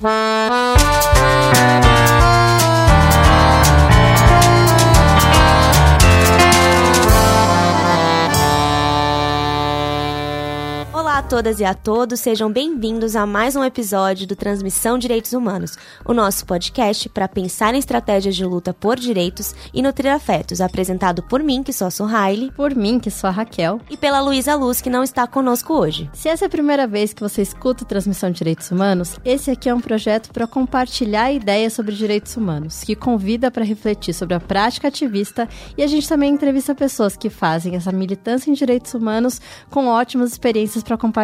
Mm-hmm. Todas e a todos, sejam bem-vindos a mais um episódio do Transmissão Direitos Humanos, o nosso podcast para pensar em estratégias de luta por direitos e nutrir afetos, apresentado por mim, que sou a Suhaile, por mim, que sou a Raquel, e pela Luísa Luz, que não está conosco hoje. Se essa é a primeira vez que você escuta Transmissão Direitos Humanos, esse aqui é um projeto para compartilhar ideias sobre direitos humanos, que convida para refletir sobre a prática ativista e a gente também entrevista pessoas que fazem essa militância em direitos humanos com ótimas experiências para compartilhar.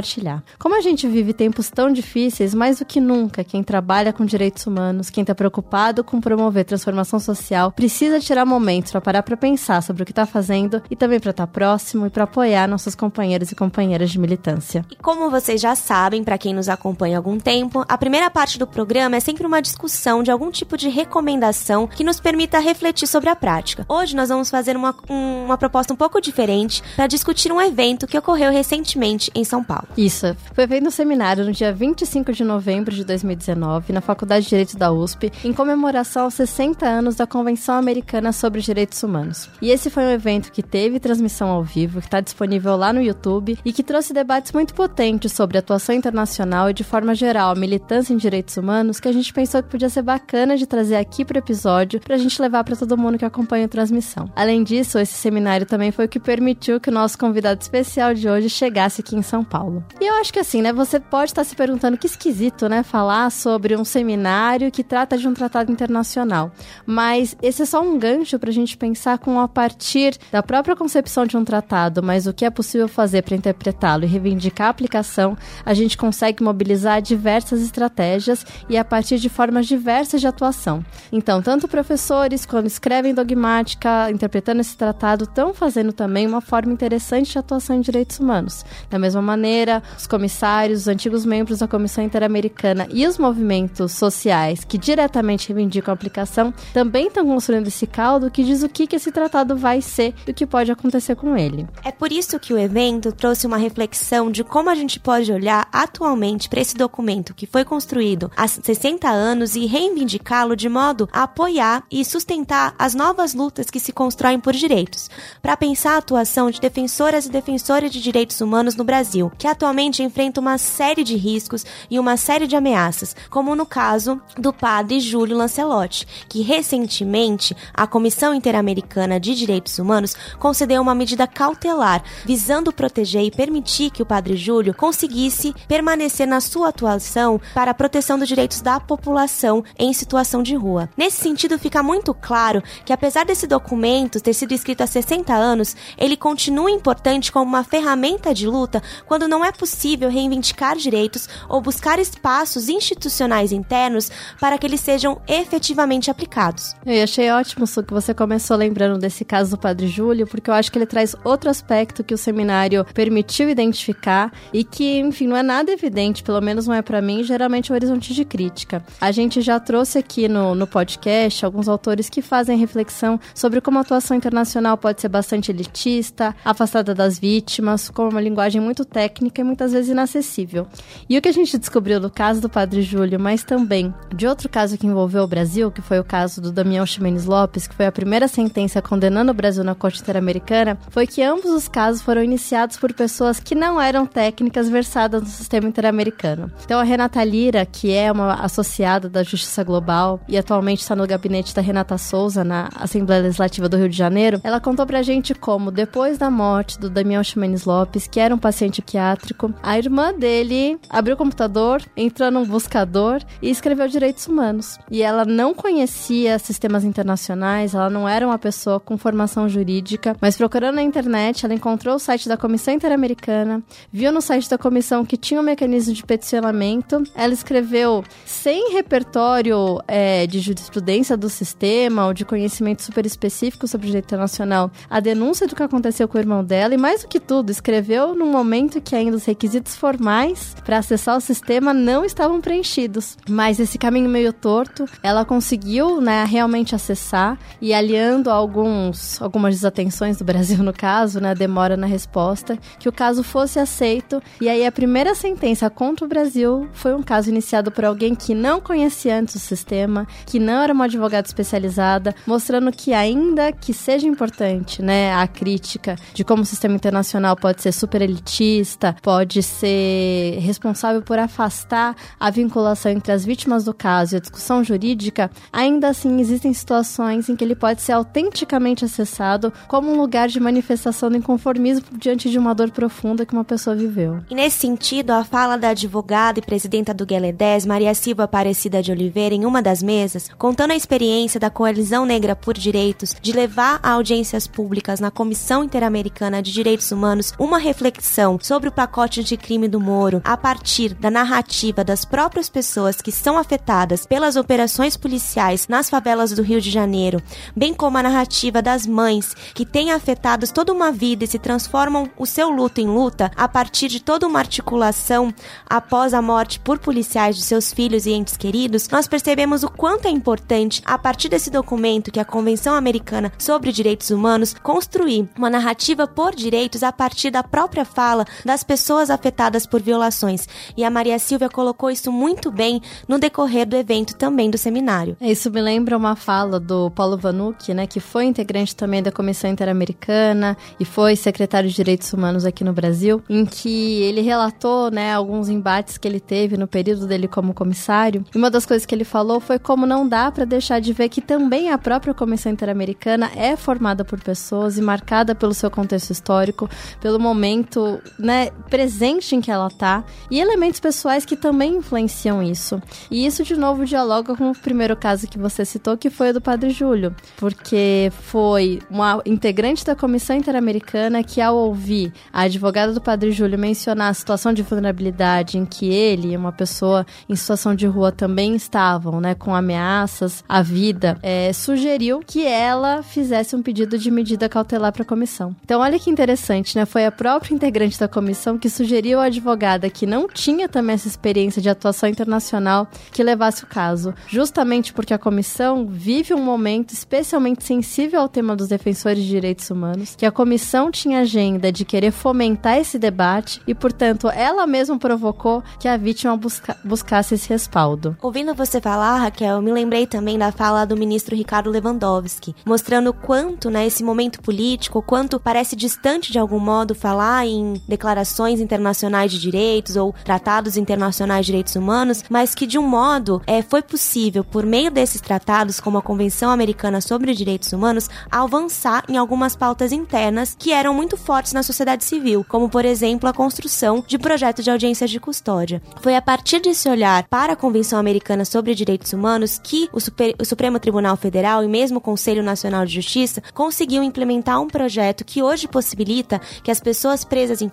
Como a gente vive tempos tão difíceis, mais do que nunca, quem trabalha com direitos humanos, quem está preocupado com promover transformação social, precisa tirar momentos para parar para pensar sobre o que está fazendo e também para estar tá próximo e para apoiar nossos companheiros e companheiras de militância. E como vocês já sabem, para quem nos acompanha há algum tempo, a primeira parte do programa é sempre uma discussão de algum tipo de recomendação que nos permita refletir sobre a prática. Hoje nós vamos fazer uma, uma proposta um pouco diferente para discutir um evento que ocorreu recentemente em são Paulo. Isso. Foi um seminário no dia 25 de novembro de 2019, na Faculdade de Direito da USP, em comemoração aos 60 anos da Convenção Americana sobre Direitos Humanos. E esse foi um evento que teve transmissão ao vivo, que está disponível lá no YouTube e que trouxe debates muito potentes sobre atuação internacional e, de forma geral, militância em direitos humanos, que a gente pensou que podia ser bacana de trazer aqui para o episódio, para a gente levar para todo mundo que acompanha a transmissão. Além disso, esse seminário também foi o que permitiu que o nosso convidado especial de hoje chegasse aqui em São Paulo. E eu acho que assim, né, você pode estar se perguntando que esquisito, né, falar sobre um seminário que trata de um tratado internacional. Mas esse é só um gancho para a gente pensar com a partir da própria concepção de um tratado, mas o que é possível fazer para interpretá-lo e reivindicar a aplicação, a gente consegue mobilizar diversas estratégias e a partir de formas diversas de atuação. Então, tanto professores, quando escrevem dogmática, interpretando esse tratado, estão fazendo também uma forma interessante de atuação em direitos humanos. Da mesma maneira, os comissários, os antigos membros da Comissão Interamericana e os movimentos sociais que diretamente reivindicam a aplicação também estão construindo esse caldo que diz o que, que esse tratado vai ser e o que pode acontecer com ele. É por isso que o evento trouxe uma reflexão de como a gente pode olhar atualmente para esse documento que foi construído há 60 anos e reivindicá-lo de modo a apoiar e sustentar as novas lutas que se constroem por direitos, para pensar a atuação de defensoras e defensores de direitos humanos no Brasil, que atualmente enfrenta uma série de riscos e uma série de ameaças, como no caso do padre Júlio Lancelotti, que recentemente a Comissão Interamericana de Direitos Humanos concedeu uma medida cautelar visando proteger e permitir que o padre Júlio conseguisse permanecer na sua atuação para a proteção dos direitos da população em situação de rua. Nesse sentido, fica muito claro que apesar desse documento ter sido escrito há 60 anos, ele continua importante como uma ferramenta de luta quando quando não é possível reivindicar direitos ou buscar espaços institucionais internos para que eles sejam efetivamente aplicados. Eu achei ótimo Su, que você começou lembrando desse caso do Padre Júlio, porque eu acho que ele traz outro aspecto que o seminário permitiu identificar e que, enfim, não é nada evidente, pelo menos não é para mim, geralmente é o horizonte de crítica. A gente já trouxe aqui no, no podcast alguns autores que fazem reflexão sobre como a atuação internacional pode ser bastante elitista, afastada das vítimas, com uma linguagem muito técnica técnica e muitas vezes inacessível. E o que a gente descobriu no caso do Padre Júlio, mas também de outro caso que envolveu o Brasil, que foi o caso do Damião Ximenes Lopes, que foi a primeira sentença condenando o Brasil na Corte Interamericana, foi que ambos os casos foram iniciados por pessoas que não eram técnicas versadas no sistema interamericano. Então a Renata Lira, que é uma associada da Justiça Global e atualmente está no gabinete da Renata Souza na Assembleia Legislativa do Rio de Janeiro, ela contou pra gente como depois da morte do Damião Ximenes Lopes, que era um paciente que psiquiátrico. A irmã dele abriu o computador, entrou num buscador e escreveu direitos humanos. E ela não conhecia sistemas internacionais, ela não era uma pessoa com formação jurídica, mas procurando na internet, ela encontrou o site da Comissão Interamericana, viu no site da comissão que tinha um mecanismo de peticionamento, ela escreveu sem repertório é, de jurisprudência do sistema ou de conhecimento super específico sobre direito internacional a denúncia do que aconteceu com o irmão dela e mais do que tudo, escreveu num momento que ainda os requisitos formais para acessar o sistema não estavam preenchidos. Mas esse caminho meio torto, ela conseguiu, né, realmente acessar e aliando alguns algumas desatenções do Brasil no caso, né, demora na resposta, que o caso fosse aceito e aí a primeira sentença contra o Brasil foi um caso iniciado por alguém que não conhecia antes o sistema, que não era uma advogada especializada, mostrando que ainda que seja importante, né, a crítica de como o sistema internacional pode ser super elitista, pode ser responsável por afastar a vinculação entre as vítimas do caso e a discussão jurídica, ainda assim existem situações em que ele pode ser autenticamente acessado como um lugar de manifestação do inconformismo diante de uma dor profunda que uma pessoa viveu. E nesse sentido, a fala da advogada e presidenta do Guelé 10, Maria Silva Aparecida de Oliveira, em uma das mesas, contando a experiência da Coalizão Negra por Direitos de levar a audiências públicas na Comissão Interamericana de Direitos Humanos uma reflexão sobre o pacote de crime do Moro a partir da narrativa das próprias pessoas que são afetadas pelas operações policiais nas favelas do Rio de Janeiro, bem como a narrativa das mães que têm afetados toda uma vida e se transformam o seu luto em luta a partir de toda uma articulação após a morte por policiais de seus filhos e entes queridos, nós percebemos o quanto é importante, a partir desse documento que é a Convenção Americana sobre Direitos Humanos, construir uma narrativa por direitos a partir da própria fala das pessoas afetadas por violações. E a Maria Silvia colocou isso muito bem no decorrer do evento também do seminário. Isso me lembra uma fala do Paulo Vanucci, né, que foi integrante também da Comissão Interamericana e foi secretário de Direitos Humanos aqui no Brasil, em que ele relatou, né, alguns embates que ele teve no período dele como comissário. E uma das coisas que ele falou foi como não dá para deixar de ver que também a própria Comissão Interamericana é formada por pessoas e marcada pelo seu contexto histórico, pelo momento, né, presente em que ela tá e elementos pessoais que também influenciam isso. E isso de novo dialoga com o primeiro caso que você citou, que foi o do Padre Júlio, porque foi uma integrante da Comissão Interamericana que ao ouvir a advogada do Padre Júlio mencionar a situação de vulnerabilidade em que ele e uma pessoa em situação de rua também estavam, né, com ameaças à vida, é, sugeriu que ela fizesse um pedido de medida cautelar para a comissão. Então, olha que interessante, né? Foi a própria integrante da comissão que sugeriu à advogada que não tinha também essa experiência de atuação internacional que levasse o caso, justamente porque a comissão vive um momento especialmente sensível ao tema dos defensores de direitos humanos, que a comissão tinha agenda de querer fomentar esse debate e, portanto, ela mesma provocou que a vítima busca buscasse esse respaldo. Ouvindo você falar, Raquel, me lembrei também da fala do ministro Ricardo Lewandowski, mostrando quanto, né, esse momento político, quanto parece distante de algum modo falar em declarações internacionais de direitos ou tratados internacionais de direitos humanos, mas que de um modo é, foi possível, por meio desses tratados, como a Convenção Americana sobre Direitos Humanos, avançar em algumas pautas internas que eram muito fortes na sociedade civil, como por exemplo a construção de projetos de audiências de custódia. Foi a partir desse olhar para a Convenção Americana sobre Direitos Humanos que o, Super, o Supremo Tribunal Federal e mesmo o Conselho Nacional de Justiça conseguiu implementar um projeto que hoje possibilita que as pessoas presas em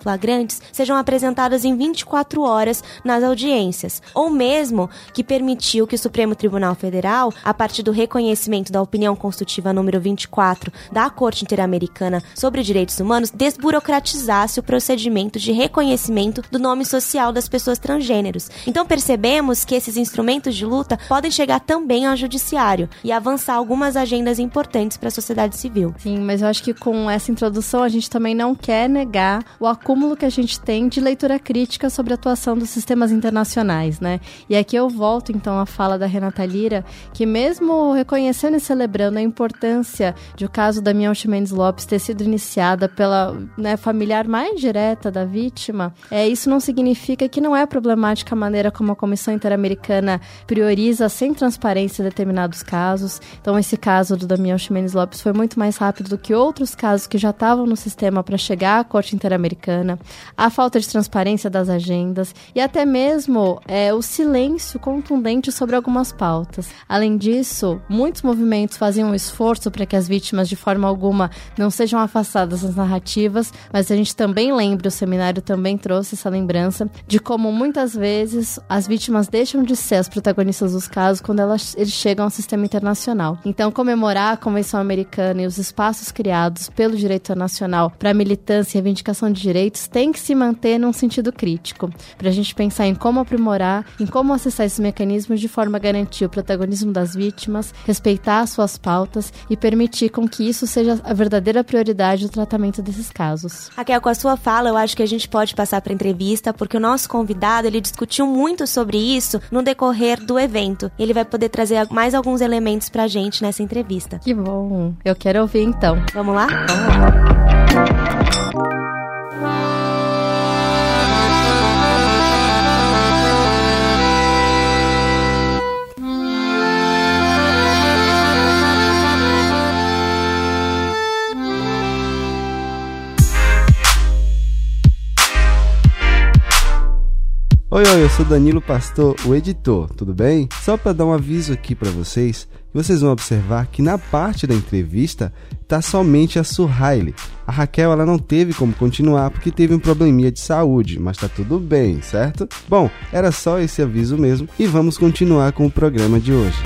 sejam apresentadas em 24 horas nas audiências, ou mesmo que permitiu que o Supremo Tribunal Federal, a partir do reconhecimento da opinião constitutiva número 24 da Corte Interamericana sobre Direitos Humanos, desburocratizasse o procedimento de reconhecimento do nome social das pessoas transgêneros. Então percebemos que esses instrumentos de luta podem chegar também ao judiciário e avançar algumas agendas importantes para a sociedade civil. Sim, mas eu acho que com essa introdução a gente também não quer negar o acúmulo que a gente tem de leitura crítica sobre a atuação dos sistemas internacionais, né? E aqui eu volto então à fala da Renata Lira, que mesmo reconhecendo e celebrando a importância de o caso da Mion Mendes Lopes ter sido iniciada pela né, familiar mais direta da vítima, é, isso não significa que não é problemática a maneira como a Comissão Interamericana prioriza sem transparência determinados casos. Então, esse caso do Damião Ximenes Lopes foi muito mais rápido do que outros casos que já estavam no sistema para chegar à Corte Interamericana. A falta de transparência das agendas e até mesmo é, o silêncio contundente sobre algumas pautas. Além disso, muitos movimentos faziam um esforço para que as vítimas, de forma alguma, não sejam afastadas das narrativas, mas a gente também lembra, o seminário também trouxe essa lembrança de como muitas vezes as vítimas deixam de ser as protagonistas dos casos quando elas, eles chegam ao sistema internacional. Então, comemorar a Convenção Americana e os espaços criados pelo direito internacional para militância e reivindicação de direitos tem que se manter num sentido crítico, para a gente pensar em como aprimorar, em como acessar esses mecanismos de forma a garantir o protagonismo das vítimas, respeitar as suas pautas e permitir com que isso seja a verdadeira prioridade do tratamento desses casos. Raquel, com a sua fala, eu acho que a gente pode passar para entrevista, porque o nosso convidado ele discutiu muito sobre isso no decorrer do evento. Ele vai poder trazer mais alguns elementos para a gente nessa entrevista. Que bom! Eu quero ouvir então. Vamos lá? Vamos lá. Oi, oi, eu sou Danilo Pastor, o editor, tudo bem? Só para dar um aviso aqui para vocês, vocês vão observar que na parte da entrevista tá somente a Suhaile. A Raquel ela não teve como continuar porque teve um probleminha de saúde, mas tá tudo bem, certo? Bom, era só esse aviso mesmo e vamos continuar com o programa de hoje.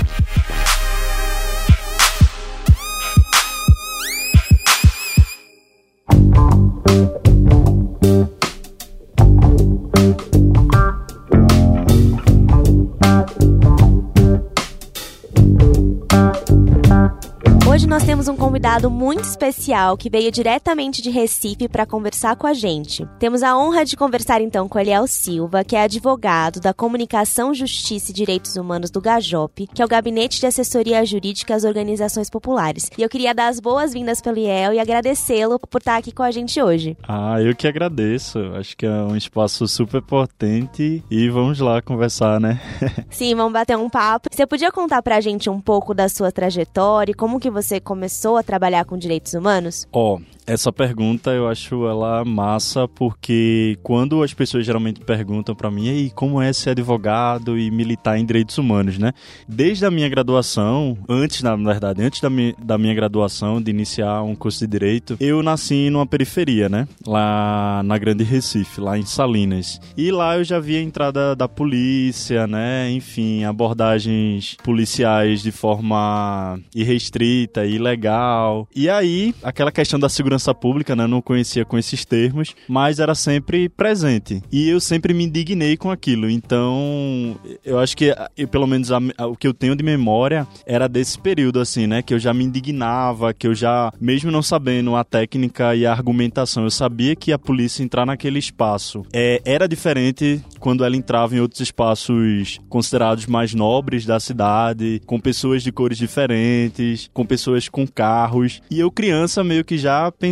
thank you temos um convidado muito especial que veio diretamente de Recife para conversar com a gente. Temos a honra de conversar então com Eliel Silva, que é advogado da Comunicação, Justiça e Direitos Humanos do GAJOP, que é o Gabinete de Assessoria Jurídica às Organizações Populares. E eu queria dar as boas-vindas para Eliel e agradecê-lo por estar aqui com a gente hoje. Ah, eu que agradeço. Acho que é um espaço super potente e vamos lá conversar, né? Sim, vamos bater um papo. Você podia contar pra gente um pouco da sua trajetória e como que você começou começou a trabalhar com direitos humanos? Ó, oh, essa pergunta eu acho ela massa porque quando as pessoas geralmente perguntam para mim, e como é ser advogado e militar em direitos humanos, né? Desde a minha graduação, antes na verdade, antes da minha, da minha graduação de iniciar um curso de direito, eu nasci numa periferia, né? Lá na Grande Recife, lá em Salinas. E lá eu já vi a entrada da polícia, né? Enfim, abordagens policiais de forma irrestrita ilegal. E aí, aquela questão da segurança segurança pública, né? Não conhecia com esses termos, mas era sempre presente. E eu sempre me indignei com aquilo. Então, eu acho que, eu, pelo menos, a, a, o que eu tenho de memória era desse período, assim, né? Que eu já me indignava, que eu já, mesmo não sabendo a técnica e a argumentação, eu sabia que a polícia entrar naquele espaço é, era diferente quando ela entrava em outros espaços considerados mais nobres da cidade, com pessoas de cores diferentes, com pessoas com carros. E eu, criança, meio que já pensava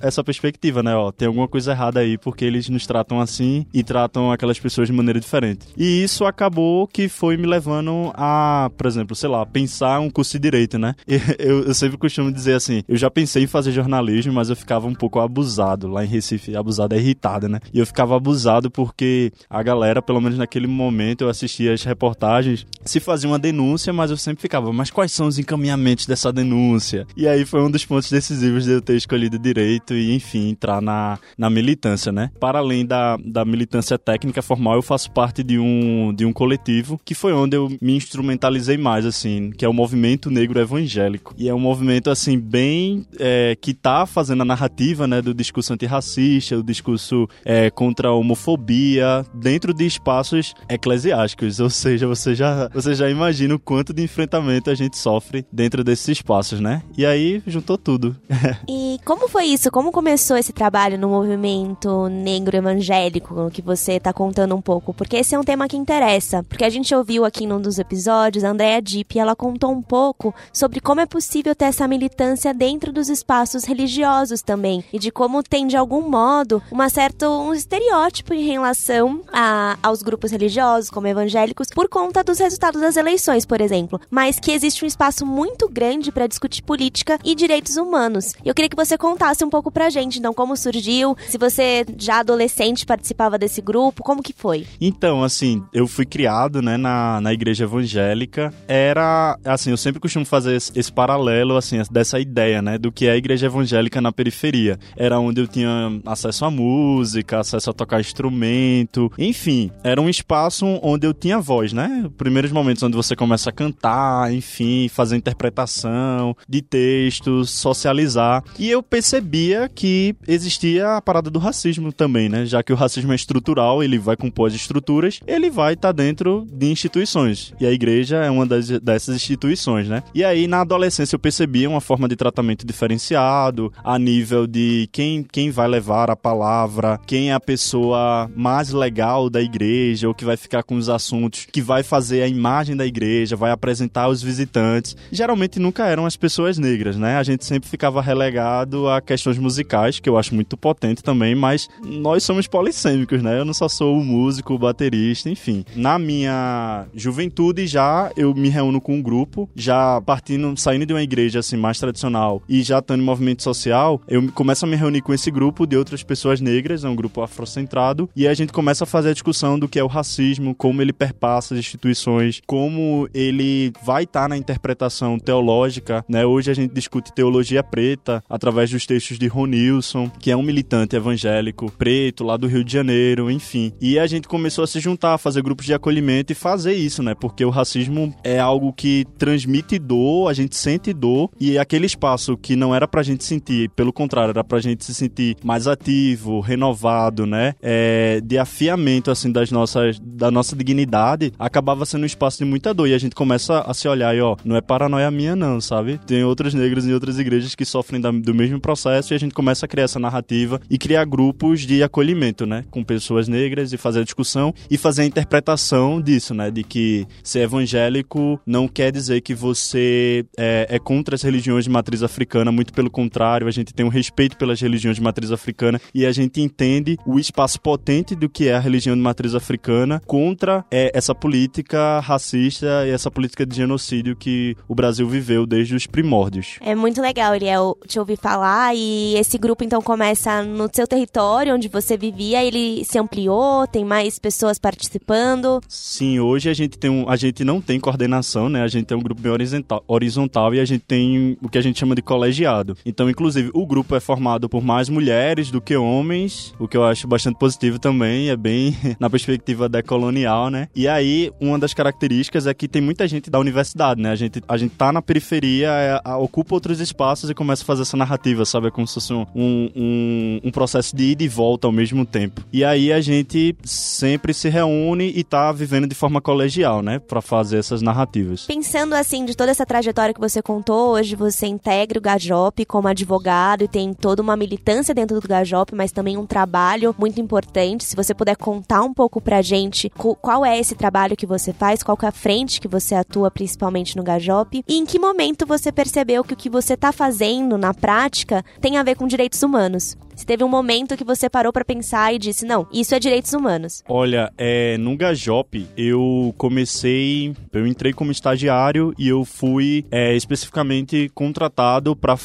essa perspectiva, né? Ó, tem alguma coisa errada aí porque eles nos tratam assim e tratam aquelas pessoas de maneira diferente. E isso acabou que foi me levando a, por exemplo, sei lá, pensar um curso de direito, né? Eu, eu sempre costumo dizer assim, eu já pensei em fazer jornalismo, mas eu ficava um pouco abusado lá em Recife, abusado é irritado, né? E eu ficava abusado porque a galera, pelo menos naquele momento, eu assistia as reportagens, se fazia uma denúncia, mas eu sempre ficava, mas quais são os encaminhamentos dessa denúncia? E aí foi um dos pontos decisivos de eu ter escolhido escolhido direito e, enfim, entrar na, na militância, né? Para além da, da militância técnica formal, eu faço parte de um, de um coletivo que foi onde eu me instrumentalizei mais, assim, que é o Movimento Negro Evangélico. E é um movimento, assim, bem. É, que tá fazendo a narrativa, né, do discurso antirracista, o discurso é, contra a homofobia, dentro de espaços eclesiásticos. Ou seja, você já, você já imagina o quanto de enfrentamento a gente sofre dentro desses espaços, né? E aí juntou tudo. e como foi isso? Como começou esse trabalho no movimento negro evangélico que você está contando um pouco? Porque esse é um tema que interessa. Porque a gente ouviu aqui num dos episódios a Andrea Dipp e ela contou um pouco sobre como é possível ter essa militância dentro dos espaços religiosos também. E de como tem, de algum modo, uma certa, um estereótipo em relação a, aos grupos religiosos, como evangélicos, por conta dos resultados das eleições, por exemplo. Mas que existe um espaço muito grande para discutir política e direitos humanos. Eu queria que você você contasse um pouco pra gente, então, como surgiu, se você já adolescente participava desse grupo, como que foi? Então, assim, eu fui criado, né, na, na igreja evangélica. Era, assim, eu sempre costumo fazer esse, esse paralelo, assim, dessa ideia, né, do que é a igreja evangélica na periferia. Era onde eu tinha acesso à música, acesso a tocar instrumento, enfim, era um espaço onde eu tinha voz, né? Primeiros momentos onde você começa a cantar, enfim, fazer interpretação de textos, socializar. E eu eu percebia que existia a parada do racismo também, né? Já que o racismo é estrutural, ele vai compor as estruturas, ele vai estar tá dentro de instituições. E a igreja é uma das, dessas instituições, né? E aí, na adolescência, eu percebia uma forma de tratamento diferenciado, a nível de quem, quem vai levar a palavra, quem é a pessoa mais legal da igreja, ou que vai ficar com os assuntos, que vai fazer a imagem da igreja, vai apresentar os visitantes. Geralmente nunca eram as pessoas negras, né? A gente sempre ficava relegado a questões musicais, que eu acho muito potente também, mas nós somos polissêmicos, né? Eu não só sou o músico, o baterista, enfim. Na minha juventude já eu me reúno com um grupo, já partindo, saindo de uma igreja assim mais tradicional e já estando em movimento social, eu começo a me reunir com esse grupo de outras pessoas negras, é um grupo afrocentrado, e a gente começa a fazer a discussão do que é o racismo, como ele perpassa as instituições, como ele vai estar tá na interpretação teológica, né? Hoje a gente discute teologia preta através dos textos de Ron Nilson, que é um militante evangélico preto lá do Rio de Janeiro, enfim. E a gente começou a se juntar, fazer grupos de acolhimento e fazer isso, né? Porque o racismo é algo que transmite dor, a gente sente dor e aquele espaço que não era pra gente sentir, pelo contrário, era pra gente se sentir mais ativo, renovado, né? É, de afiamento assim das nossas da nossa dignidade, acabava sendo um espaço de muita dor e a gente começa a se olhar e ó, não é paranoia minha não, sabe? Tem outros negros em outras igrejas que sofrem da, do mesmo processo e a gente começa a criar essa narrativa e criar grupos de acolhimento, né, com pessoas negras e fazer a discussão e fazer a interpretação disso, né, de que ser evangélico não quer dizer que você é, é contra as religiões de matriz africana, muito pelo contrário, a gente tem um respeito pelas religiões de matriz africana e a gente entende o espaço potente do que é a religião de matriz africana contra é, essa política racista e essa política de genocídio que o Brasil viveu desde os primórdios. É muito legal, Eliel, te ouvir falar e esse grupo então começa no seu território onde você vivia, ele se ampliou, tem mais pessoas participando? Sim, hoje a gente tem um, a gente não tem coordenação, né? A gente tem um grupo bem horizontal, horizontal e a gente tem o que a gente chama de colegiado. Então, inclusive, o grupo é formado por mais mulheres do que homens, o que eu acho bastante positivo também, é bem na perspectiva decolonial, né? E aí, uma das características é que tem muita gente da universidade, né? A gente, a gente tá na periferia, é, ocupa outros espaços e começa a fazer essa narrativa, sabe? É como se fosse um, um, um processo de ida e volta ao mesmo tempo. E aí a gente sempre se reúne e tá vivendo de forma colegial, né? Pra fazer essas narrativas. Pensando assim, de toda essa trajetória que você contou, hoje você integra o Gajop como advogado e tem toda uma militância dentro do Gajop, mas também um trabalho muito importante. Se você puder contar um pouco pra gente qual é esse trabalho que você faz, qual é a frente que você atua principalmente no Gajop e em que momento você percebeu que o que você tá fazendo na prática tem a ver com direitos humanos. Se teve um momento que você parou para pensar e disse, não, isso é direitos humanos. Olha, é, no Gajop eu comecei, eu entrei como estagiário e eu fui é, especificamente contratado para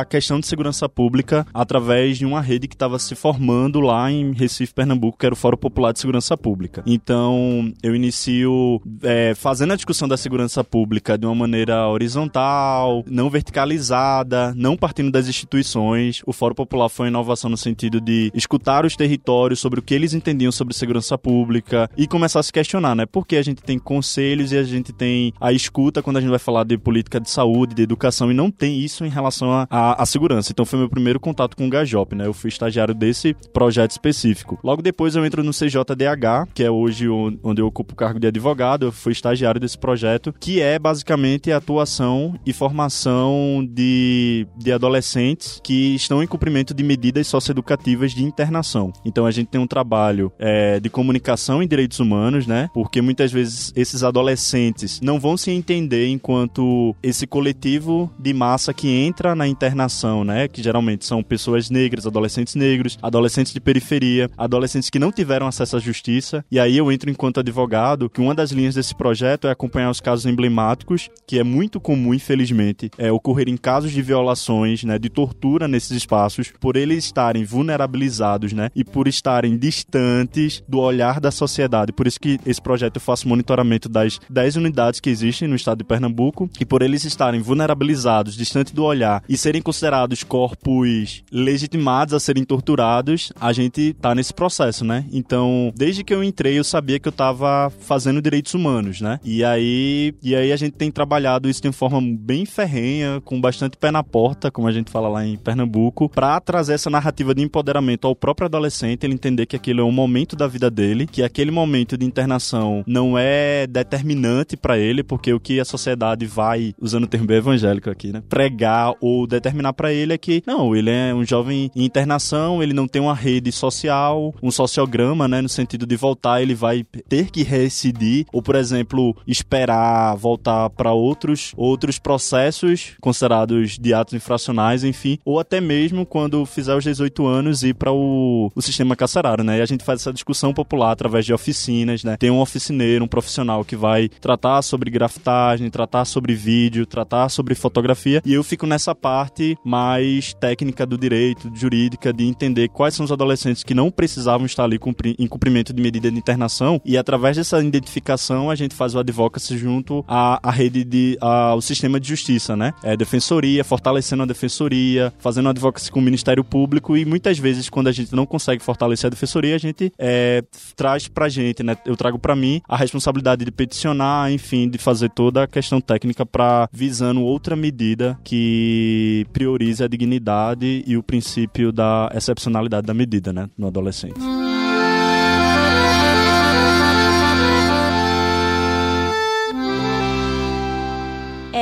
a questão de segurança pública através de uma rede que estava se formando lá em Recife, Pernambuco, que era o Fórum Popular de Segurança Pública. Então, eu inicio é, fazendo a discussão da segurança pública de uma maneira horizontal, não verticalizada, não partindo das instituições. O Fórum Popular foi uma inovação no sentido de escutar os territórios sobre o que eles entendiam sobre segurança pública e começar a se questionar, né? Porque a gente tem conselhos e a gente tem a escuta quando a gente vai falar de política de saúde, de educação e não tem isso em relação à segurança. Então foi meu primeiro contato com o Gajop, né? Eu fui estagiário desse projeto específico. Logo depois eu entro no CJDH, que é hoje onde eu ocupo o cargo de advogado. Eu fui estagiário desse projeto, que é basicamente a atuação e formação de, de adolescentes que estão em cumprimento de medidas socioeducativas de internação. Então a gente tem um trabalho é, de comunicação em direitos humanos, né? Porque muitas vezes esses adolescentes não vão se entender enquanto esse coletivo de massa que entra na internação, né? Que geralmente são pessoas negras, adolescentes negros, adolescentes de periferia, adolescentes que não tiveram acesso à justiça. E aí eu entro enquanto advogado, que uma das linhas desse projeto é acompanhar os casos emblemáticos, que é muito comum, infelizmente, é, ocorrerem casos de violações, né? De tortura nesses espaços, por eles estarem vulnerabilizados, né? E por estarem distantes do olhar da sociedade. Por isso que esse projeto eu faço monitoramento das 10 unidades que existem no estado de Pernambuco e por eles estarem vulnerabilizados, distante do olhar e serem considerados corpos legitimados a serem torturados, a gente tá nesse processo, né? Então, desde que eu entrei, eu sabia que eu tava fazendo direitos humanos, né? E aí, e aí a gente tem trabalhado isso de forma bem ferrenha, com bastante pé na porta, como a gente fala lá em Pernambuco, para trazer essa narrativa de empoderamento ao próprio adolescente, ele entender que aquilo é um momento da vida dele, que aquele momento de internação não é determinante para ele, porque o que a sociedade vai, usando o termo bem evangélico aqui, né, pregar ou determinar para ele é que não, ele é um jovem em internação, ele não tem uma rede social, um sociograma, né, no sentido de voltar, ele vai ter que reincidir ou, por exemplo, esperar voltar para outros outros processos considerados de atos infracionais, enfim, ou até mesmo quando fizer os 18 anos ir para o, o sistema carcerário, né? E a gente faz essa discussão popular através de oficinas, né? Tem um oficineiro, um profissional que vai tratar sobre grafitagem, tratar sobre vídeo, tratar sobre fotografia, e eu fico nessa parte mais técnica do direito, jurídica, de entender quais são os adolescentes que não precisavam estar ali em cumprimento de medida de internação, e através dessa identificação a gente faz o advocacy junto à, à rede de ao sistema de justiça, né? É defensoria, fortalecendo a defensoria, fazendo advocacy com o Ministério Público e muitas vezes quando a gente não consegue fortalecer a defensoria, a gente é, traz pra gente, né? Eu trago para mim a responsabilidade de peticionar, enfim, de fazer toda a questão técnica para visando outra medida que priorize a dignidade e o princípio da excepcionalidade da medida, né, no adolescente.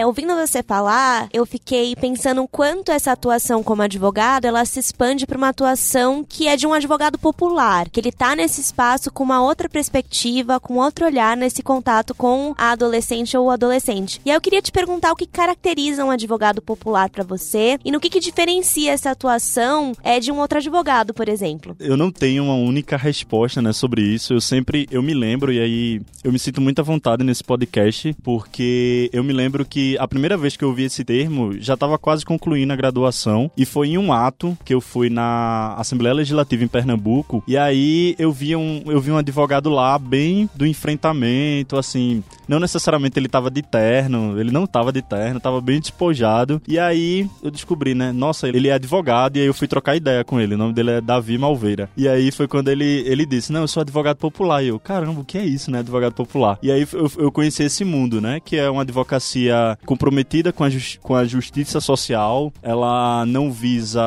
Ouvindo você falar, eu fiquei pensando o quanto essa atuação como advogado, ela se expande para uma atuação que é de um advogado popular, que ele tá nesse espaço com uma outra perspectiva, com outro olhar nesse contato com a adolescente ou o adolescente. E aí eu queria te perguntar o que caracteriza um advogado popular para você e no que, que diferencia essa atuação é de um outro advogado, por exemplo. Eu não tenho uma única resposta, né, sobre isso. Eu sempre eu me lembro e aí eu me sinto muita vontade nesse podcast porque eu me lembro que a primeira vez que eu ouvi esse termo já estava quase concluindo a graduação. E foi em um ato que eu fui na Assembleia Legislativa em Pernambuco. E aí eu vi um, eu vi um advogado lá bem do enfrentamento, assim, não necessariamente ele estava de terno, ele não estava de terno, estava bem despojado. E aí eu descobri, né, nossa, ele é advogado e aí eu fui trocar ideia com ele, o nome dele é Davi Malveira. E aí foi quando ele, ele disse, não, eu sou advogado popular. E eu, caramba, o que é isso, né, advogado popular? E aí eu, eu conheci esse mundo, né, que é uma advocacia comprometida com a, com a justiça social, ela não visa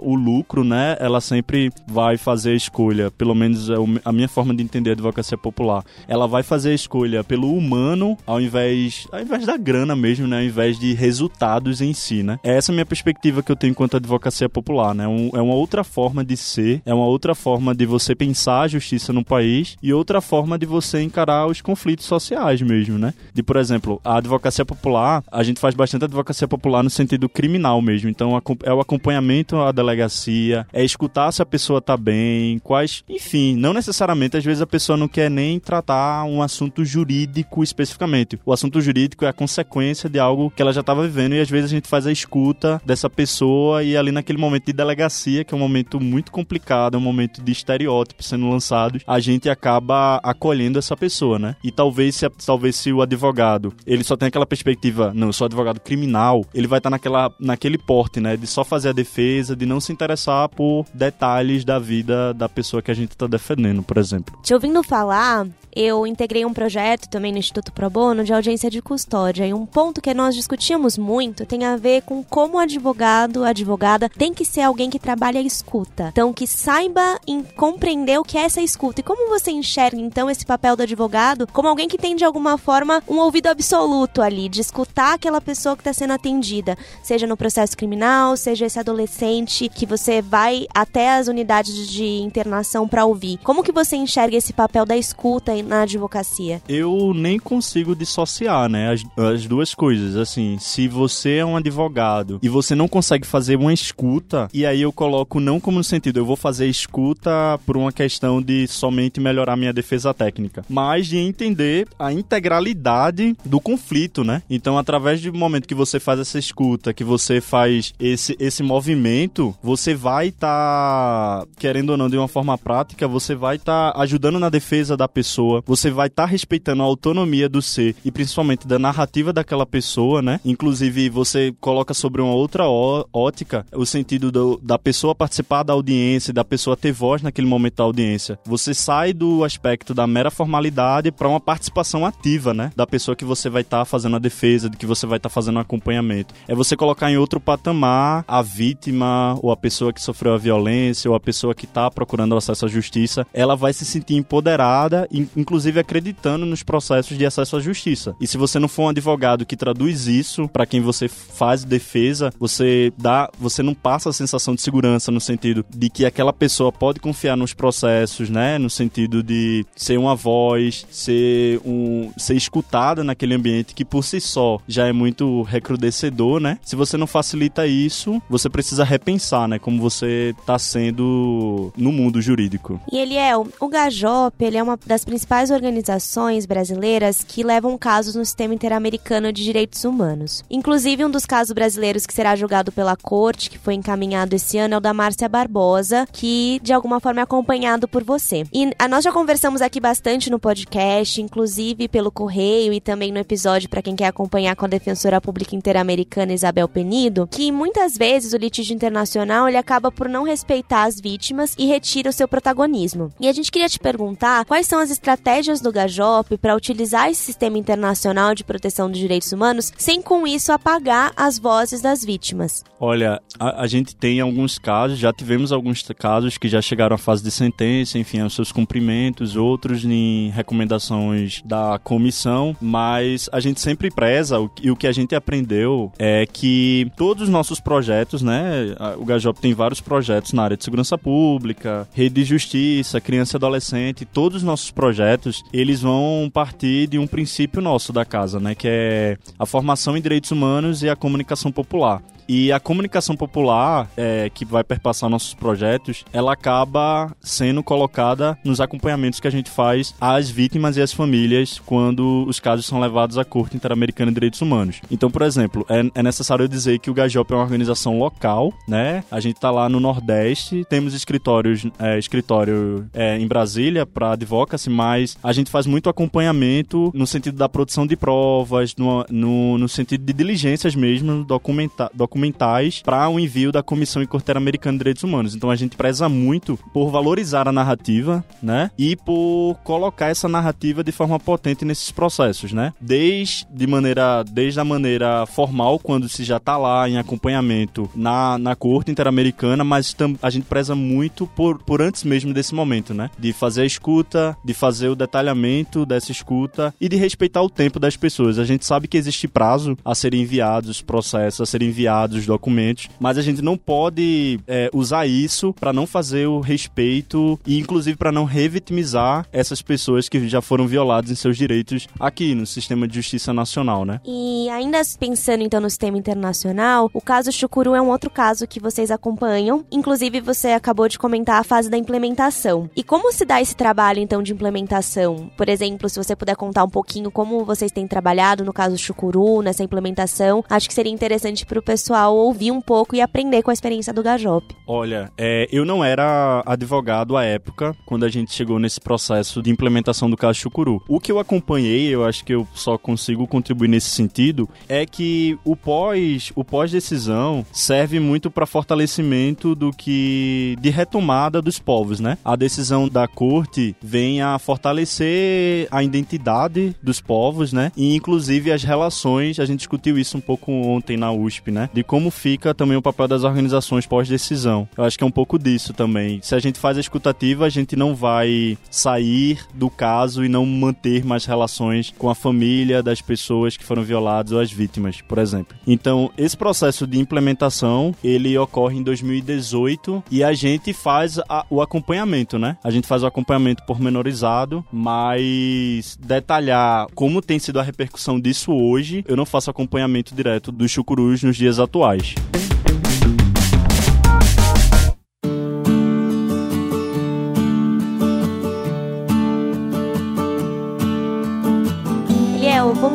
o lucro, né? Ela sempre vai fazer a escolha, pelo menos é a minha forma de entender a advocacia popular. Ela vai fazer a escolha pelo humano ao invés, ao invés da grana mesmo, né? Ao invés de resultados em si, né? Essa é a minha perspectiva que eu tenho quanto à advocacia popular, né? Um, é uma outra forma de ser, é uma outra forma de você pensar a justiça no país e outra forma de você encarar os conflitos sociais mesmo, né? De, por exemplo, a advocacia popular popular, a gente faz bastante advocacia popular no sentido criminal mesmo. Então é o acompanhamento à delegacia, é escutar se a pessoa tá bem, quais. Enfim, não necessariamente, às vezes a pessoa não quer nem tratar um assunto jurídico especificamente. O assunto jurídico é a consequência de algo que ela já estava vivendo e às vezes a gente faz a escuta dessa pessoa e ali naquele momento de delegacia, que é um momento muito complicado, é um momento de estereótipos sendo lançados, a gente acaba acolhendo essa pessoa, né? E talvez se, talvez se o advogado ele só tem aquela perspectiva não, eu sou advogado criminal, ele vai estar tá naquela, naquele porte, né? De só fazer a defesa, de não se interessar por detalhes da vida da pessoa que a gente está defendendo, por exemplo. Te ouvindo falar, eu integrei um projeto também no Instituto Pro Bono de audiência de custódia. E um ponto que nós discutíamos muito tem a ver com como o advogado, advogada, tem que ser alguém que trabalha a escuta. Então, que saiba em compreender o que é essa escuta. E como você enxerga, então, esse papel do advogado como alguém que tem, de alguma forma, um ouvido absoluto ali, de escutar aquela pessoa que está sendo atendida, seja no processo criminal, seja esse adolescente que você vai até as unidades de internação para ouvir. Como que você enxerga esse papel da escuta na advocacia? Eu nem consigo dissociar, né, as, as duas coisas. Assim, se você é um advogado e você não consegue fazer uma escuta, e aí eu coloco não como no sentido, eu vou fazer escuta por uma questão de somente melhorar minha defesa técnica, mas de entender a integralidade do conflito, né? Então, através do momento que você faz essa escuta, que você faz esse, esse movimento, você vai estar, tá, querendo ou não, de uma forma prática, você vai estar tá ajudando na defesa da pessoa, você vai estar tá respeitando a autonomia do ser e principalmente da narrativa daquela pessoa, né? Inclusive, você coloca sobre uma outra ótica o sentido do, da pessoa participar da audiência, da pessoa ter voz naquele momento da audiência. Você sai do aspecto da mera formalidade para uma participação ativa, né? Da pessoa que você vai estar tá fazendo a defesa, de que você vai estar tá fazendo o acompanhamento. É você colocar em outro patamar a vítima ou a pessoa que sofreu a violência ou a pessoa que está procurando acesso à justiça. Ela vai se sentir empoderada, inclusive acreditando nos processos de acesso à justiça. E se você não for um advogado que traduz isso para quem você faz defesa, você dá, você não passa a sensação de segurança no sentido de que aquela pessoa pode confiar nos processos, né? No sentido de ser uma voz, ser um ser escutada naquele ambiente que por si só já é muito recrudescedor, né? Se você não facilita isso, você precisa repensar, né, como você está sendo no mundo jurídico. E Eliel, o Gajop, ele é uma das principais organizações brasileiras que levam casos no sistema interamericano de direitos humanos. Inclusive um dos casos brasileiros que será julgado pela corte, que foi encaminhado esse ano, é o da Márcia Barbosa, que de alguma forma é acompanhado por você. E a, nós já conversamos aqui bastante no podcast, inclusive pelo correio e também no episódio para quem quer acompanhar com a defensora pública interamericana Isabel Penido, que muitas vezes o litígio internacional ele acaba por não respeitar as vítimas e retira o seu protagonismo. E a gente queria te perguntar quais são as estratégias do Gajop para utilizar esse sistema internacional de proteção dos direitos humanos sem com isso apagar as vozes das vítimas. Olha, a, a gente tem alguns casos, já tivemos alguns casos que já chegaram à fase de sentença, enfim, aos seus cumprimentos, outros em recomendações da comissão, mas a gente sempre preza e o que a gente aprendeu é que todos os nossos projetos, né, o Gajop tem vários projetos na área de segurança pública, rede de justiça, criança e adolescente, todos os nossos projetos, eles vão partir de um princípio nosso da casa, né, que é a formação em direitos humanos e a comunicação popular. E a comunicação popular, é, que vai perpassar nossos projetos, ela acaba sendo colocada nos acompanhamentos que a gente faz às vítimas e às famílias quando os casos são levados à Corte Interamericana de Direitos Humanos. Então, por exemplo, é, é necessário dizer que o Gajop é uma organização local, né? A gente está lá no Nordeste, temos escritórios, é, escritório é, em Brasília para advocacy, mas a gente faz muito acompanhamento no sentido da produção de provas, no, no, no sentido de diligências mesmo, documentar documentais para o envio da Comissão Interamericana de Direitos Humanos. Então a gente preza muito por valorizar a narrativa, né? E por colocar essa narrativa de forma potente nesses processos, né? Desde de maneira, desde a maneira formal, quando se já está lá em acompanhamento na, na Corte Interamericana, mas a gente preza muito por, por antes mesmo desse momento, né? De fazer a escuta, de fazer o detalhamento dessa escuta e de respeitar o tempo das pessoas. A gente sabe que existe prazo a serem enviados processos, a serem enviados dos documentos, mas a gente não pode é, usar isso para não fazer o respeito e, inclusive, para não revitimizar essas pessoas que já foram violadas em seus direitos aqui no sistema de justiça nacional, né? E ainda pensando então no sistema internacional, o caso Chucuru é um outro caso que vocês acompanham. Inclusive, você acabou de comentar a fase da implementação. E como se dá esse trabalho então de implementação? Por exemplo, se você puder contar um pouquinho como vocês têm trabalhado no caso Chucuru, nessa implementação, acho que seria interessante para o pessoal pessoal ouvir um pouco e aprender com a experiência do Gajop. Olha, é, eu não era advogado à época, quando a gente chegou nesse processo de implementação do caso Chucuru. O que eu acompanhei, eu acho que eu só consigo contribuir nesse sentido, é que o pós, o pós-decisão serve muito para fortalecimento do que de retomada dos povos, né? A decisão da corte vem a fortalecer a identidade dos povos, né? E inclusive as relações, a gente discutiu isso um pouco ontem na USP, né? De como fica também o papel das organizações pós-decisão. Eu acho que é um pouco disso também. Se a gente faz a escutativa, a gente não vai sair do caso e não manter mais relações com a família das pessoas que foram violadas ou as vítimas, por exemplo. Então, esse processo de implementação, ele ocorre em 2018 e a gente faz a, o acompanhamento, né? A gente faz o acompanhamento pormenorizado, mas detalhar como tem sido a repercussão disso hoje, eu não faço acompanhamento direto dos chucurus nos dias atuais atuais.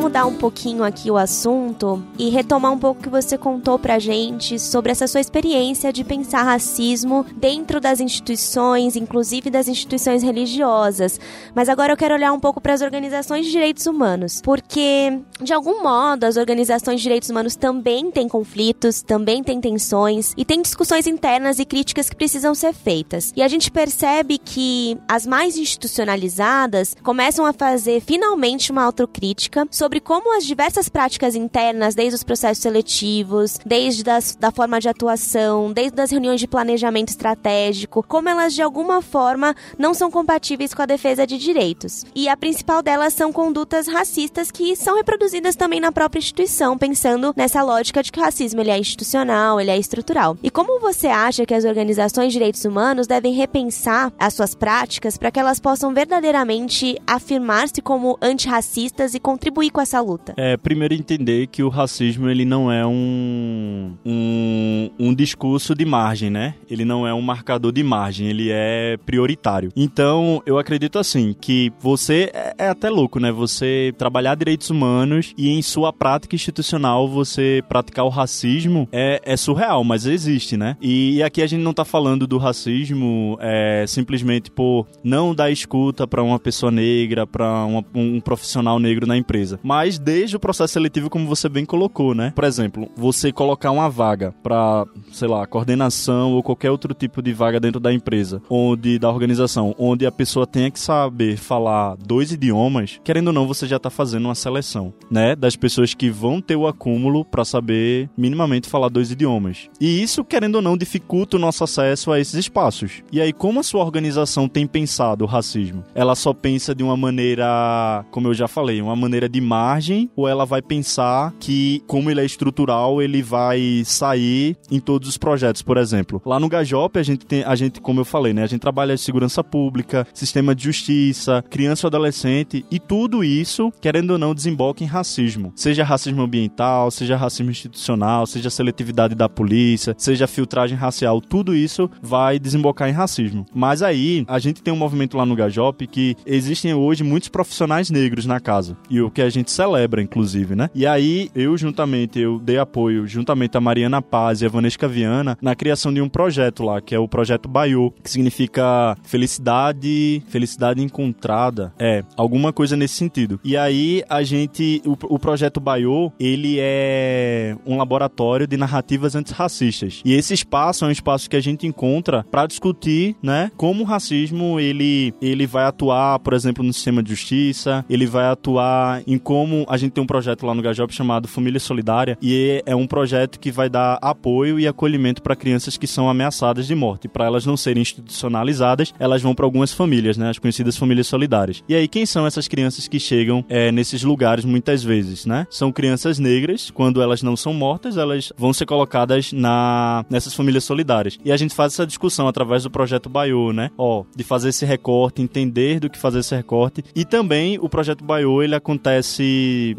Mudar um pouquinho aqui o assunto e retomar um pouco o que você contou pra gente sobre essa sua experiência de pensar racismo dentro das instituições, inclusive das instituições religiosas. Mas agora eu quero olhar um pouco para as organizações de direitos humanos, porque de algum modo as organizações de direitos humanos também têm conflitos, também têm tensões e tem discussões internas e críticas que precisam ser feitas. E a gente percebe que as mais institucionalizadas começam a fazer finalmente uma autocrítica sobre como as diversas práticas internas, desde os processos seletivos, desde das, da forma de atuação, desde as reuniões de planejamento estratégico, como elas de alguma forma não são compatíveis com a defesa de direitos. E a principal delas são condutas racistas que são reproduzidas também na própria instituição, pensando nessa lógica de que o racismo ele é institucional, ele é estrutural. E como você acha que as organizações de direitos humanos devem repensar as suas práticas para que elas possam verdadeiramente afirmar-se como antirracistas e contribuir com essa luta? É, primeiro entender que o racismo ele não é um, um, um discurso de margem, né? Ele não é um marcador de margem, ele é prioritário. Então, eu acredito assim, que você é, é até louco, né? Você trabalhar direitos humanos e em sua prática institucional você praticar o racismo é, é surreal, mas existe, né? E, e, aqui a gente não tá falando do racismo é, simplesmente por não dar escuta para uma pessoa negra, para um profissional negro na empresa, mas desde o processo seletivo, como você bem colocou, né? Por exemplo, você colocar uma vaga para, sei lá, coordenação ou qualquer outro tipo de vaga dentro da empresa, onde da organização, onde a pessoa tenha que saber falar dois idiomas, querendo ou não, você já está fazendo uma seleção, né, das pessoas que vão ter o acúmulo para saber minimamente falar dois idiomas. E isso, querendo ou não, dificulta o nosso acesso a esses espaços. E aí, como a sua organização tem pensado o racismo? Ela só pensa de uma maneira, como eu já falei, uma maneira de margem, ou ela vai pensar que, como ele é estrutural, ele vai sair em todos os projetos, por exemplo. Lá no Gajop, a gente tem, a gente, como eu falei, né, a gente trabalha de segurança pública, sistema de justiça, criança e adolescente, e tudo isso, querendo ou não, desemboca em racismo. Seja racismo ambiental, seja racismo institucional, seja seletividade da polícia, seja filtragem racial, tudo isso vai desembocar em racismo. Mas aí, a gente tem um movimento lá no Gajop que existem hoje muitos profissionais negros na casa. E o que a gente celebra, inclusive, né? E aí, eu juntamente, eu dei apoio, juntamente a Mariana Paz e a Vanesca Viana, na criação de um projeto lá, que é o projeto Baiô, que significa felicidade, felicidade encontrada. É, alguma coisa nesse sentido. E aí, a gente, o, o projeto Baiô, ele é um laboratório de narrativas antirracistas. E esse espaço é um espaço que a gente encontra para discutir, né, como o racismo ele, ele vai atuar, por exemplo, no sistema de justiça, ele vai atuar em como a gente tem um projeto lá no Gajop chamado Família Solidária e é um projeto que vai dar apoio e acolhimento para crianças que são ameaçadas de morte. Para elas não serem institucionalizadas, elas vão para algumas famílias, né, as conhecidas famílias solidárias. E aí quem são essas crianças que chegam é, nesses lugares muitas vezes, né? São crianças negras, quando elas não são mortas, elas vão ser colocadas na nessas famílias solidárias. E a gente faz essa discussão através do projeto Baiô, né? Ó, de fazer esse recorte, entender do que fazer esse recorte. E também o projeto Baiô, ele acontece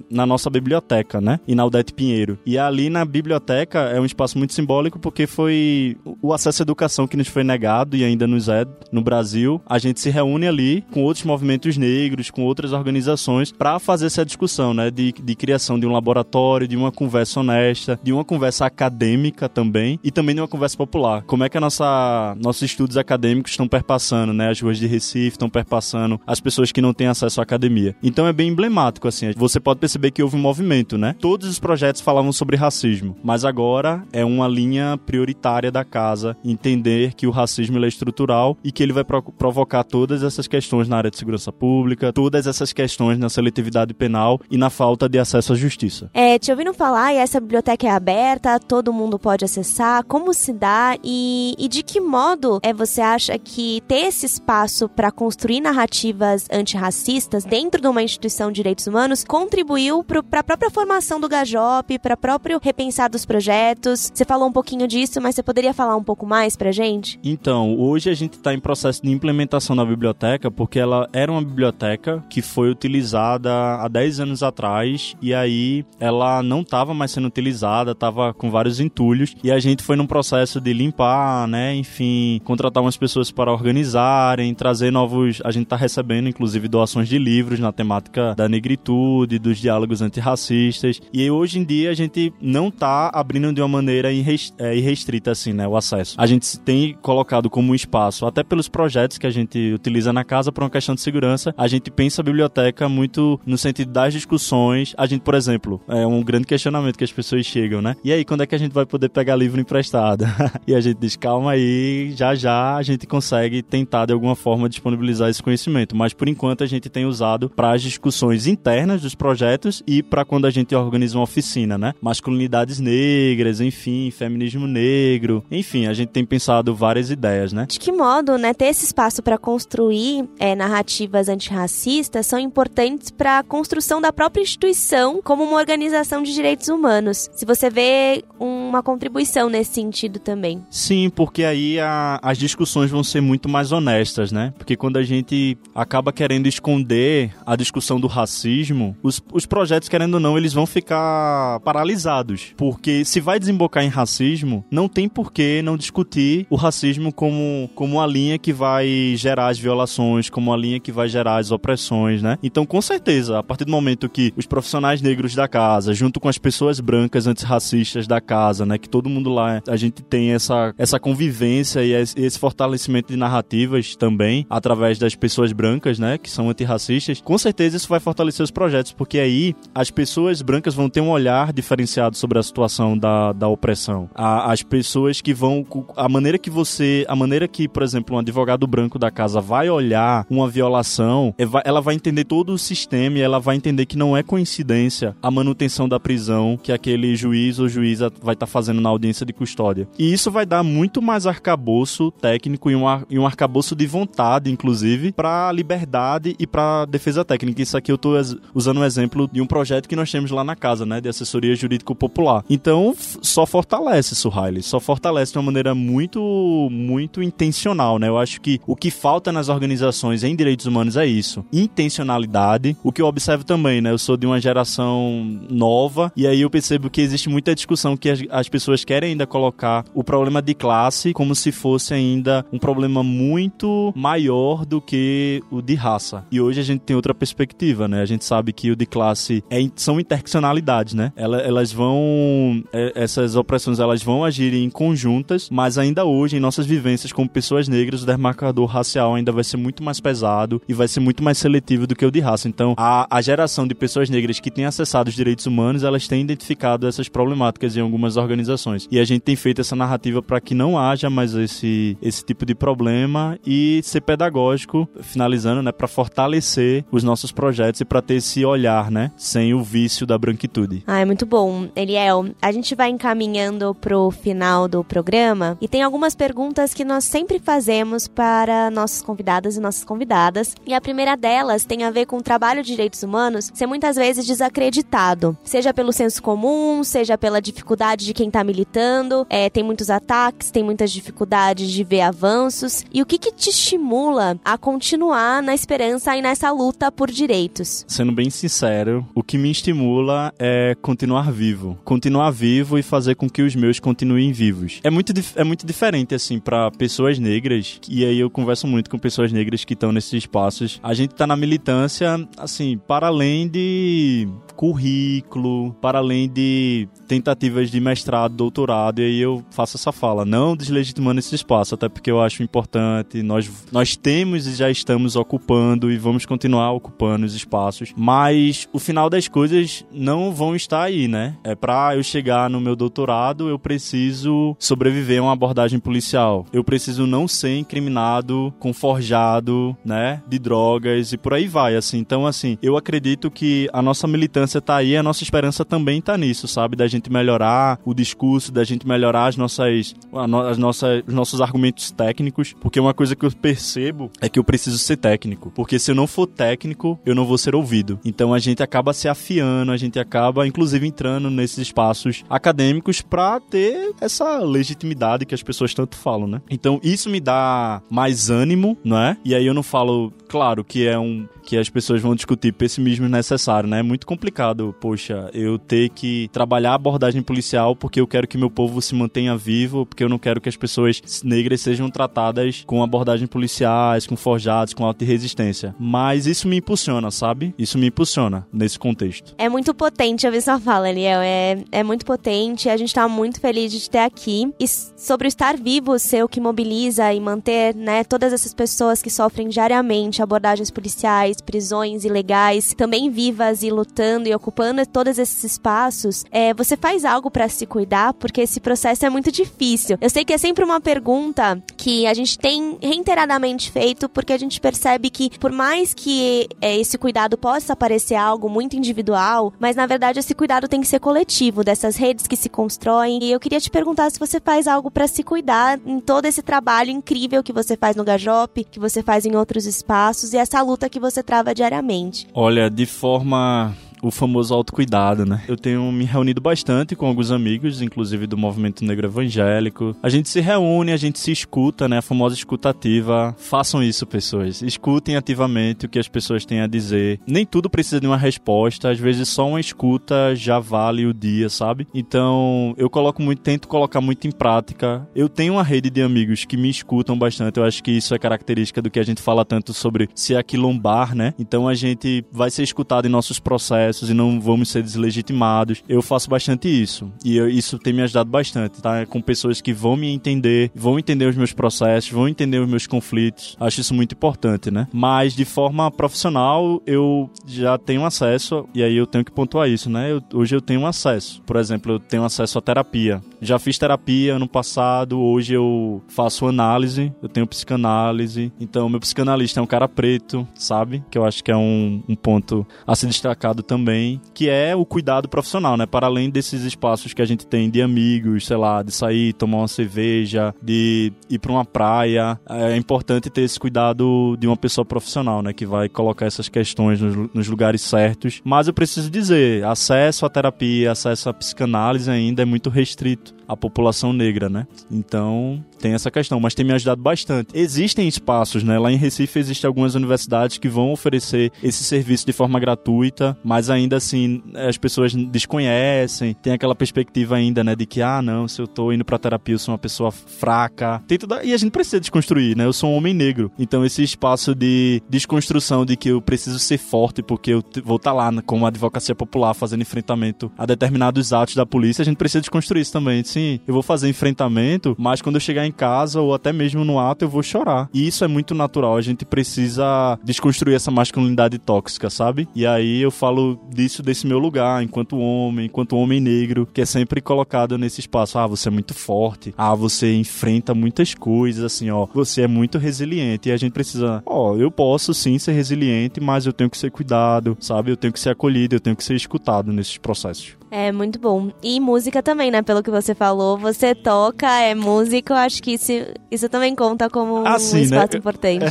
na nossa biblioteca, né? E na Aldete Pinheiro. E ali na biblioteca é um espaço muito simbólico porque foi o acesso à educação que nos foi negado e ainda nos é no Brasil. A gente se reúne ali com outros movimentos negros, com outras organizações para fazer essa discussão, né? De, de criação de um laboratório, de uma conversa honesta, de uma conversa acadêmica também e também de uma conversa popular. Como é que a nossa, nossos estudos acadêmicos estão perpassando, né? As ruas de Recife estão perpassando as pessoas que não têm acesso à academia. Então é bem emblemático, assim. Você pode perceber que houve um movimento, né? Todos os projetos falavam sobre racismo, mas agora é uma linha prioritária da casa entender que o racismo é estrutural e que ele vai pro provocar todas essas questões na área de segurança pública, todas essas questões na seletividade penal e na falta de acesso à justiça. É, te ouvindo falar, e essa biblioteca é aberta, todo mundo pode acessar, como se dá e, e de que modo é você acha que ter esse espaço para construir narrativas antirracistas dentro de uma instituição de direitos humanos contribuiu para a própria formação do Gajop, para próprio repensar dos projetos? Você falou um pouquinho disso, mas você poderia falar um pouco mais pra gente? Então, hoje a gente está em processo de implementação da biblioteca porque ela era uma biblioteca que foi utilizada há 10 anos atrás e aí ela não estava mais sendo utilizada, estava com vários entulhos e a gente foi num processo de limpar, né, enfim, contratar umas pessoas para organizarem, trazer novos, a gente está recebendo inclusive doações de livros na temática da negritude branquitude, dos diálogos antirracistas. E hoje em dia a gente não tá abrindo de uma maneira é, irrestrita assim, né, o acesso. A gente tem colocado como um espaço, até pelos projetos que a gente utiliza na casa por uma questão de segurança, a gente pensa a biblioteca muito no sentido das discussões. A gente, por exemplo, é um grande questionamento que as pessoas chegam, né? E aí, quando é que a gente vai poder pegar livro emprestado? e a gente diz, calma aí, já já a gente consegue tentar de alguma forma disponibilizar esse conhecimento. Mas por enquanto a gente tem usado para as discussões internas dos projetos e para quando a gente organiza uma oficina, né? Masculinidades negras, enfim, feminismo negro, enfim, a gente tem pensado várias ideias, né? De que modo, né, ter esse espaço para construir é, narrativas antirracistas são importantes para a construção da própria instituição como uma organização de direitos humanos. Se você vê uma contribuição nesse sentido também. Sim, porque aí a, as discussões vão ser muito mais honestas, né? Porque quando a gente acaba querendo esconder a discussão do racismo, os, os projetos, querendo ou não, eles vão ficar paralisados. Porque se vai desembocar em racismo, não tem por que não discutir o racismo como, como a linha que vai gerar as violações, como a linha que vai gerar as opressões, né? Então, com certeza, a partir do momento que os profissionais negros da casa, junto com as pessoas brancas antirracistas da casa, né, que todo mundo lá, a gente tem essa, essa convivência e esse fortalecimento de narrativas também, através das pessoas brancas, né, que são antirracistas, com certeza isso vai fortalecer os projetos, porque aí as pessoas brancas vão ter um olhar diferenciado sobre a situação da, da opressão. A, as pessoas que vão. A maneira que você. A maneira que, por exemplo, um advogado branco da casa vai olhar uma violação, é, ela vai entender todo o sistema e ela vai entender que não é coincidência a manutenção da prisão que aquele juiz ou juíza vai estar tá fazendo na audiência de custódia. E isso vai dar muito mais arcabouço técnico e um, ar, e um arcabouço de vontade, inclusive, para liberdade e para defesa técnica. Isso aqui eu estou usando um exemplo de um projeto que nós temos lá na casa, né, de assessoria jurídico popular. Então, só fortalece isso, Riley. Só fortalece de uma maneira muito, muito intencional, né? Eu acho que o que falta nas organizações em direitos humanos é isso. Intencionalidade. O que eu observo também, né? Eu sou de uma geração nova e aí eu percebo que existe muita discussão que as, as pessoas querem ainda colocar o problema de classe como se fosse ainda um problema muito maior do que o de raça. E hoje a gente tem outra perspectiva, né? A gente sabe que o de classe é, são interseccionalidades, né? Elas, elas vão é, essas opressões elas vão agir em conjuntas, mas ainda hoje em nossas vivências como pessoas negras o demarcador racial ainda vai ser muito mais pesado e vai ser muito mais seletivo do que o de raça. Então, a, a geração de pessoas negras que tem acessado os direitos humanos, elas têm identificado essas problemáticas em algumas organizações. E a gente tem feito essa narrativa para que não haja mais esse, esse tipo de problema e ser pedagógico, finalizando, né, para fortalecer os nossos projetos e para ter esse olhar, né, sem o vício da branquitude. Ah, é muito bom. Eliel, a gente vai encaminhando pro final do programa e tem algumas perguntas que nós sempre fazemos para nossos convidados e nossas convidadas. E a primeira delas tem a ver com o trabalho de direitos humanos ser muitas vezes desacreditado, seja pelo senso comum, seja pela dificuldade de quem está militando. É, tem muitos ataques, tem muitas dificuldades de ver avanços. E o que, que te estimula a continuar na esperança e nessa luta por direitos? Sendo bem sincero, o que me estimula é continuar vivo, continuar vivo e fazer com que os meus continuem vivos. É muito, é muito diferente assim para pessoas negras e aí eu converso muito com pessoas negras que estão nesses espaços. A gente tá na militância assim para além de currículo, para além de tentativas de mestrado, doutorado, e aí eu faço essa fala, não deslegitimando esse espaço, até porque eu acho importante, nós, nós temos e já estamos ocupando e vamos continuar ocupando os espaços, mas o final das coisas não vão estar aí, né? É para eu chegar no meu doutorado, eu preciso sobreviver a uma abordagem policial. Eu preciso não ser incriminado com forjado, né, de drogas e por aí vai, assim. Então, assim, eu acredito que a nossa militância tá aí, a nossa esperança também tá nisso, sabe? Da gente melhorar o discurso, da gente melhorar as nossas, as nossas, os nossos argumentos técnicos, porque uma coisa que eu percebo é que eu preciso ser técnico, porque se eu não for técnico, eu não vou ser ouvido. Então a gente acaba se afiando, a gente acaba inclusive entrando nesses espaços acadêmicos para ter essa legitimidade que as pessoas tanto falam, né? Então isso me dá mais ânimo, não é? E aí eu não falo, claro, que é um que as pessoas vão discutir pessimismo necessário, né? É muito complicado, poxa, eu ter que trabalhar a abordagem policial porque eu quero que meu povo se mantenha vivo, porque eu não quero que as pessoas negras sejam tratadas com abordagem policiais, com forjados, com alta resistência. Mas isso me impulsiona, sabe? Isso me impulsiona nesse contexto. É muito potente ouvir sua fala, Eliel. É, é muito potente. A gente tá muito feliz de te ter aqui. E sobre o estar vivo ser o que mobiliza e manter, né, todas essas pessoas que sofrem diariamente abordagens policiais, prisões ilegais, também vivas e lutando e ocupando todos esses espaços, é, você faz algo para se cuidar? Porque esse processo é muito difícil. Eu sei que é sempre uma pergunta que a gente tem reiteradamente feito, porque a gente percebe que, por mais que é, esse cuidado possa parecer algo muito individual, mas na verdade esse cuidado tem que ser coletivo, dessas redes que se constroem. E eu queria te perguntar se você faz algo para se cuidar em todo esse trabalho incrível que você faz no Gajop, que você faz em outros espaços e essa luta que você trava diariamente. Olha, de forma o famoso autocuidado, né? Eu tenho me reunido bastante com alguns amigos, inclusive do movimento negro evangélico. A gente se reúne, a gente se escuta, né? A famosa escutativa. Façam isso, pessoas. Escutem ativamente o que as pessoas têm a dizer. Nem tudo precisa de uma resposta, às vezes só uma escuta já vale o dia, sabe? Então, eu coloco muito, tento colocar muito em prática. Eu tenho uma rede de amigos que me escutam bastante. Eu acho que isso é característica do que a gente fala tanto sobre se aquilombar, né? Então a gente vai ser escutado em nossos processos processos e não vamos ser deslegitimados. Eu faço bastante isso e eu, isso tem me ajudado bastante, tá? Com pessoas que vão me entender, vão entender os meus processos, vão entender os meus conflitos. Acho isso muito importante, né? Mas de forma profissional, eu já tenho acesso e aí eu tenho que pontuar isso, né? Eu, hoje eu tenho acesso. Por exemplo, eu tenho acesso à terapia. Já fiz terapia ano passado, hoje eu faço análise, eu tenho psicanálise. Então, meu psicanalista é um cara preto, sabe? Que eu acho que é um, um ponto a ser destacado também também, que é o cuidado profissional, né? Para além desses espaços que a gente tem de amigos, sei lá, de sair, tomar uma cerveja, de ir para uma praia, é importante ter esse cuidado de uma pessoa profissional, né? Que vai colocar essas questões nos, nos lugares certos. Mas eu preciso dizer, acesso à terapia, acesso à psicanálise ainda é muito restrito à população negra, né? Então, tem essa questão, mas tem me ajudado bastante. Existem espaços, né? Lá em Recife existem algumas universidades que vão oferecer esse serviço de forma gratuita, mas ainda assim as pessoas desconhecem, tem aquela perspectiva ainda, né, de que ah, não, se eu tô indo pra terapia eu sou uma pessoa fraca. Tem tudo... E a gente precisa desconstruir, né? Eu sou um homem negro. Então esse espaço de desconstrução de que eu preciso ser forte porque eu vou estar tá lá como advocacia popular fazendo enfrentamento a determinados atos da polícia, a gente precisa desconstruir isso também. Sim, eu vou fazer enfrentamento, mas quando eu chegar em casa ou até mesmo no ato eu vou chorar. E isso é muito natural, a gente precisa desconstruir essa masculinidade tóxica, sabe? E aí eu falo disso desse meu lugar, enquanto homem, enquanto homem negro, que é sempre colocado nesse espaço. Ah, você é muito forte. Ah, você enfrenta muitas coisas, assim, ó. Você é muito resiliente. E a gente precisa, ó, eu posso sim ser resiliente, mas eu tenho que ser cuidado, sabe? Eu tenho que ser acolhido, eu tenho que ser escutado nesses processos. É muito bom. E música também, né? Pelo que você falou, você toca, é músico, acho que isso, isso também conta como assim, um espaço né? importante.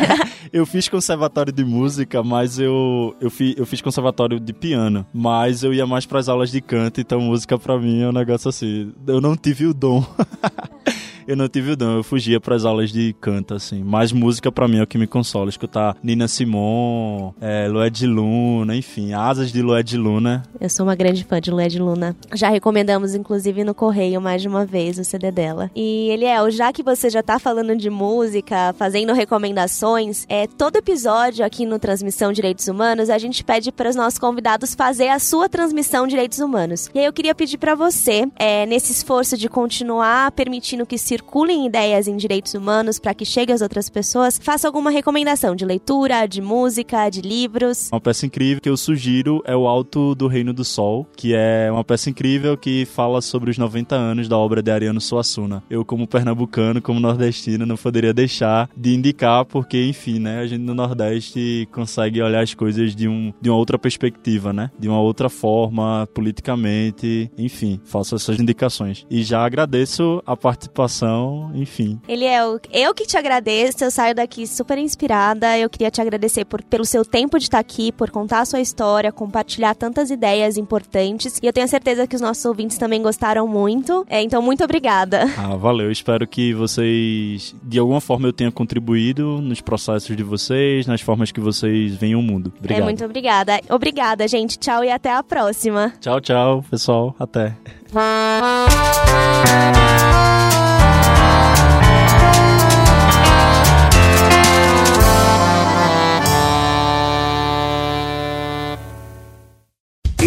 eu fiz conservatório de música, mas eu, eu, fiz, eu fiz conservatório de piano. Mas eu ia mais para as aulas de canto, então música para mim é um negócio assim. Eu não tive o dom. eu não tive o dom, eu fugia pras aulas de canto, assim. Mas música pra mim é o que me consola. Escutar Nina Simon, é, Lué de Luna, enfim, Asas de Lué de Luna. Eu sou uma grande fã de Lué de Luna. Já recomendamos, inclusive, no Correio mais de uma vez o CD dela. E, Eliel, já que você já tá falando de música, fazendo recomendações, é, todo episódio aqui no Transmissão Direitos Humanos, a gente pede para os nossos convidados fazer a sua transmissão Direitos Humanos. E aí eu queria pedir para você, é, nesse esforço de continuar permitindo que se circulem ideias em direitos humanos para que chegue às outras pessoas, faça alguma recomendação de leitura, de música, de livros. Uma peça incrível que eu sugiro é O Alto do Reino do Sol, que é uma peça incrível que fala sobre os 90 anos da obra de Ariano Suassuna. Eu, como pernambucano, como nordestino, não poderia deixar de indicar, porque, enfim, né, a gente no Nordeste consegue olhar as coisas de, um, de uma outra perspectiva, né? De uma outra forma, politicamente, enfim, faço essas indicações. E já agradeço a participação participação, enfim. Ele é o... Eu que te agradeço, eu saio daqui super inspirada. Eu queria te agradecer por, pelo seu tempo de estar aqui, por contar a sua história, compartilhar tantas ideias importantes. E eu tenho certeza que os nossos ouvintes também gostaram muito. É, então, muito obrigada. Ah, valeu. Espero que vocês, de alguma forma, eu tenha contribuído nos processos de vocês, nas formas que vocês veem o mundo. Obrigado. É, muito obrigada. Obrigada, gente. Tchau e até a próxima. Tchau, tchau, pessoal. Até.